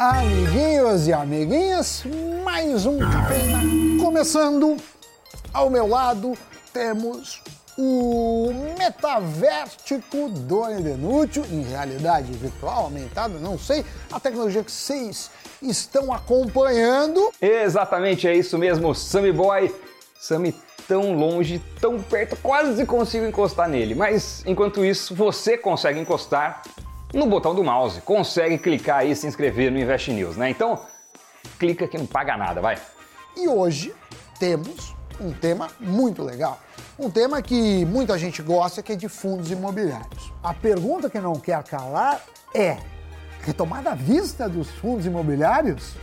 Amiguinhos e amiguinhas, mais um cafeína começando. Ao meu lado temos o metavértico Doni Denútil, em realidade virtual, aumentada, não sei, a tecnologia que vocês estão acompanhando. Exatamente, é isso mesmo, Sammy Boy. Sammy tão longe, tão perto, quase consigo encostar nele. Mas enquanto isso, você consegue encostar no botão do mouse. Consegue clicar aí e se inscrever no Invest News, né? Então, clica que não paga nada, vai. E hoje temos um tema muito legal. Um tema que muita gente gosta, que é de fundos imobiliários. A pergunta que não quer calar é: retomada a vista dos fundos imobiliários?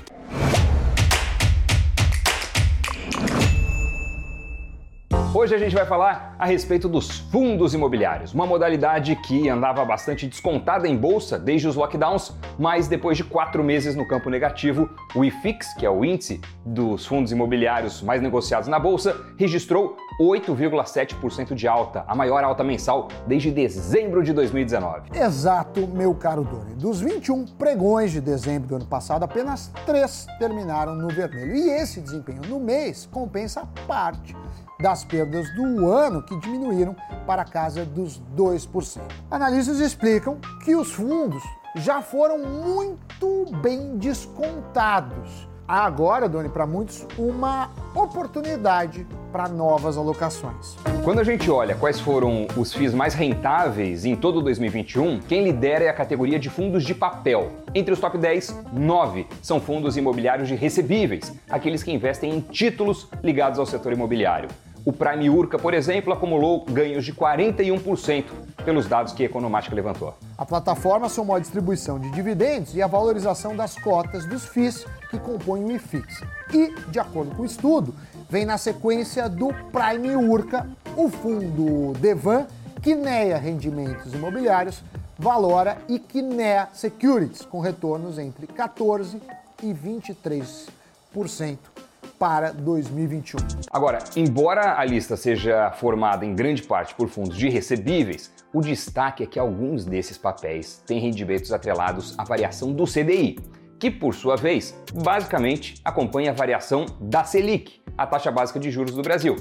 Hoje a gente vai falar a respeito dos fundos imobiliários, uma modalidade que andava bastante descontada em bolsa desde os lockdowns, mas depois de quatro meses no campo negativo, o IFIX, que é o índice dos fundos imobiliários mais negociados na bolsa, registrou 8,7% de alta, a maior alta mensal desde dezembro de 2019. Exato, meu caro Doni. Dos 21 pregões de dezembro do ano passado, apenas três terminaram no vermelho. E esse desempenho no mês compensa parte das perdas do ano, que diminuíram para a casa dos 2%. Analistas explicam que os fundos já foram muito bem descontados. Há agora, Doni, para muitos, uma oportunidade para novas alocações. Quando a gente olha quais foram os FIIs mais rentáveis em todo 2021, quem lidera é a categoria de fundos de papel. Entre os top 10, 9 são fundos imobiliários de recebíveis, aqueles que investem em títulos ligados ao setor imobiliário. O Prime Urca, por exemplo, acumulou ganhos de 41% pelos dados que a Economática levantou. A plataforma somou a distribuição de dividendos e a valorização das cotas dos FIIs que compõem o IFIX. E, de acordo com o estudo, vem na sequência do Prime Urca, o fundo Devan, Kinea Rendimentos Imobiliários, Valora e Kinea Securities, com retornos entre 14% e 23% para 2021. Agora, embora a lista seja formada em grande parte por fundos de recebíveis, o destaque é que alguns desses papéis têm rendimentos atrelados à variação do CDI, que por sua vez, basicamente acompanha a variação da Selic, a taxa básica de juros do Brasil.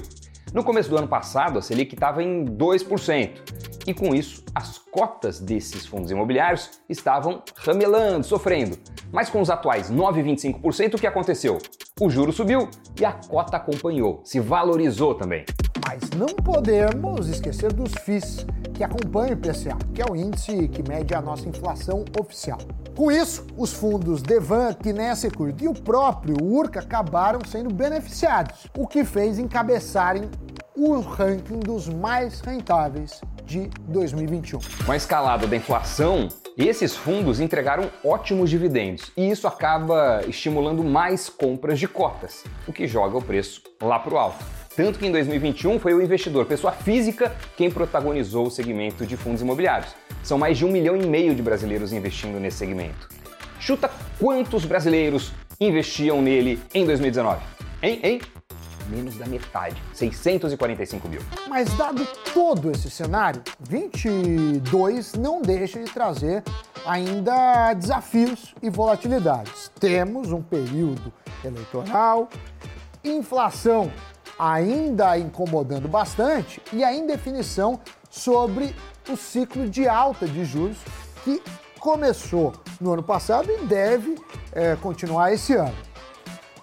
No começo do ano passado, a Selic estava em 2%, e com isso, as cotas desses fundos imobiliários estavam ramelando, sofrendo. Mas com os atuais 9,25%, o que aconteceu? O juro subiu e a cota acompanhou, se valorizou também. Mas não podemos esquecer dos FIIs, que acompanham o IPCA, que é o índice que mede a nossa inflação oficial. Com isso, os fundos Devan, Kinea Security e o próprio Urca acabaram sendo beneficiados, o que fez encabeçarem o ranking dos mais rentáveis de 2021. Com a escalada da inflação, esses fundos entregaram ótimos dividendos e isso acaba estimulando mais compras de cotas, o que joga o preço lá para o alto. Tanto que em 2021 foi o investidor, pessoa física, quem protagonizou o segmento de fundos imobiliários. São mais de um milhão e meio de brasileiros investindo nesse segmento. Chuta quantos brasileiros investiam nele em 2019? Hein? Hein? Menos da metade, 645 mil. Mas dado todo esse cenário, 22 não deixa de trazer ainda desafios e volatilidades. Temos um período eleitoral, inflação ainda incomodando bastante e a indefinição sobre o ciclo de alta de juros que começou no ano passado e deve é, continuar esse ano.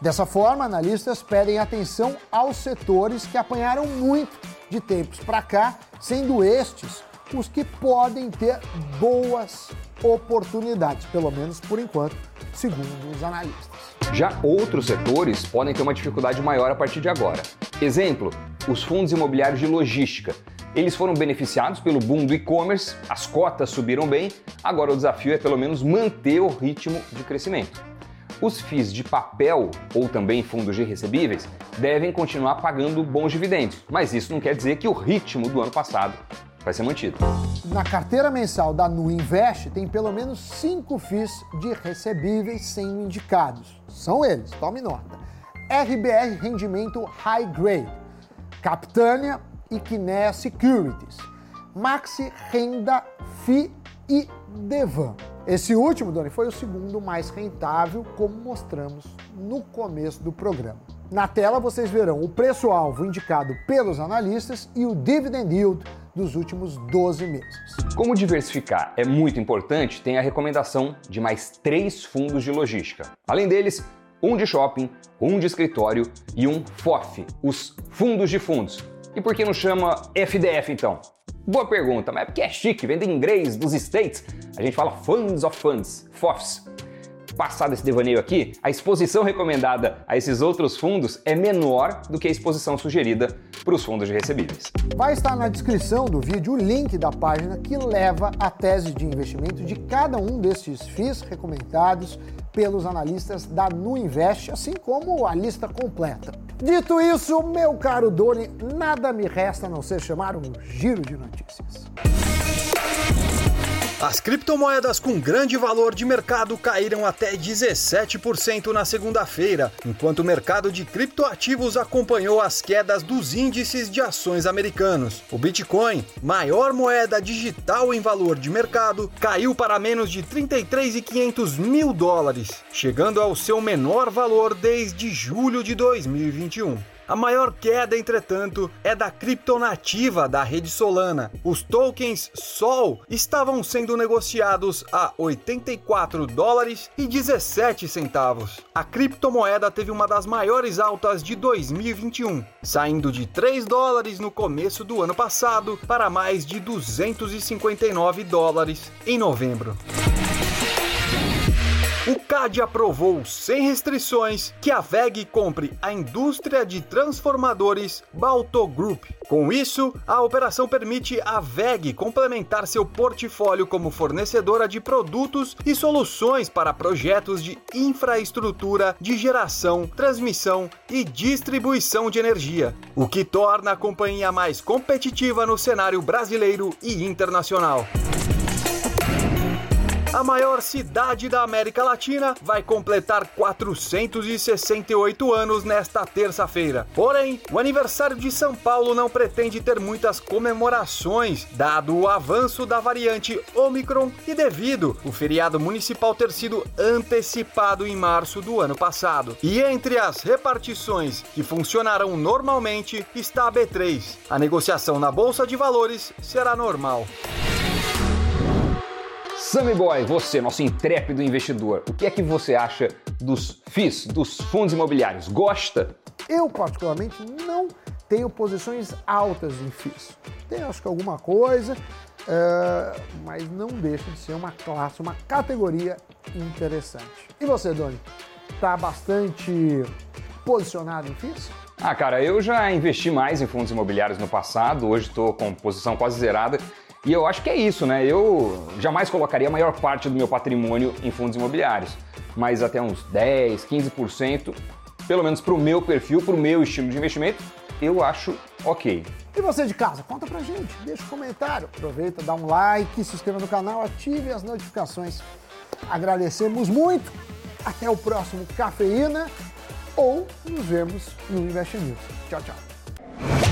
Dessa forma, analistas pedem atenção aos setores que apanharam muito de tempos para cá, sendo estes os que podem ter boas oportunidades, pelo menos por enquanto, segundo os analistas. Já outros setores podem ter uma dificuldade maior a partir de agora. Exemplo, os fundos imobiliários de logística. Eles foram beneficiados pelo boom do e-commerce, as cotas subiram bem, agora o desafio é pelo menos manter o ritmo de crescimento. Os FIIs de papel ou também fundos de recebíveis devem continuar pagando bons dividendos, mas isso não quer dizer que o ritmo do ano passado vai ser mantido. Na carteira mensal da Nu Invest tem pelo menos cinco FIIs de recebíveis sendo indicados. São eles, tome nota. RBR Rendimento High Grade, Capitânia e Kinea Securities, Maxi Renda FI e Devan. Esse último, Doni, foi o segundo mais rentável, como mostramos no começo do programa. Na tela vocês verão o preço-alvo indicado pelos analistas e o dividend yield dos últimos 12 meses. Como diversificar é muito importante, tem a recomendação de mais três fundos de logística. Além deles, um de shopping, um de escritório e um FOF, os fundos de fundos. E por que não chama FDF então? Boa pergunta, mas é porque é chique, vem em inglês dos States. A gente fala Funds of Funds, FOFs passado esse devaneio aqui, a exposição recomendada a esses outros fundos é menor do que a exposição sugerida para os fundos de recebíveis. Vai estar na descrição do vídeo o link da página que leva a tese de investimento de cada um desses FIIs recomendados pelos analistas da Nuinvest, assim como a lista completa. Dito isso, meu caro Doni, nada me resta a não ser chamar um giro de notícias. As criptomoedas com grande valor de mercado caíram até 17% na segunda-feira, enquanto o mercado de criptoativos acompanhou as quedas dos índices de ações americanos. O Bitcoin, maior moeda digital em valor de mercado, caiu para menos de 33,500 mil dólares, chegando ao seu menor valor desde julho de 2021. A maior queda, entretanto, é da criptonativa da rede Solana. Os tokens Sol estavam sendo negociados a 84 dólares e 17 centavos. A criptomoeda teve uma das maiores altas de 2021, saindo de 3 dólares no começo do ano passado para mais de 259 dólares em novembro. O CAD aprovou sem restrições que a VEG compre a indústria de transformadores Balto Group. Com isso, a operação permite à VEG complementar seu portfólio como fornecedora de produtos e soluções para projetos de infraestrutura de geração, transmissão e distribuição de energia, o que torna a companhia mais competitiva no cenário brasileiro e internacional. A maior cidade da América Latina vai completar 468 anos nesta terça-feira. Porém, o aniversário de São Paulo não pretende ter muitas comemorações, dado o avanço da variante Omicron e devido o feriado municipal ter sido antecipado em março do ano passado. E entre as repartições que funcionarão normalmente está a B3. A negociação na bolsa de valores será normal. Sammy Boy, você, nosso intrépido investidor, o que é que você acha dos FIIs, dos fundos imobiliários? Gosta? Eu, particularmente, não tenho posições altas em FIIs. Tenho, acho que alguma coisa, uh, mas não deixa de ser uma classe, uma categoria interessante. E você, Doni? Está bastante posicionado em FIIs? Ah, cara, eu já investi mais em fundos imobiliários no passado, hoje estou com posição quase zerada e eu acho que é isso, né? Eu jamais colocaria a maior parte do meu patrimônio em fundos imobiliários, mas até uns 10, 15%, pelo menos para o meu perfil, para o meu estilo de investimento, eu acho ok. E você de casa, conta pra gente, deixa um comentário, aproveita, dá um like, se inscreva no canal, ative as notificações. Agradecemos muito. Até o próximo Cafeína ou nos vemos no Invest News. Tchau, tchau.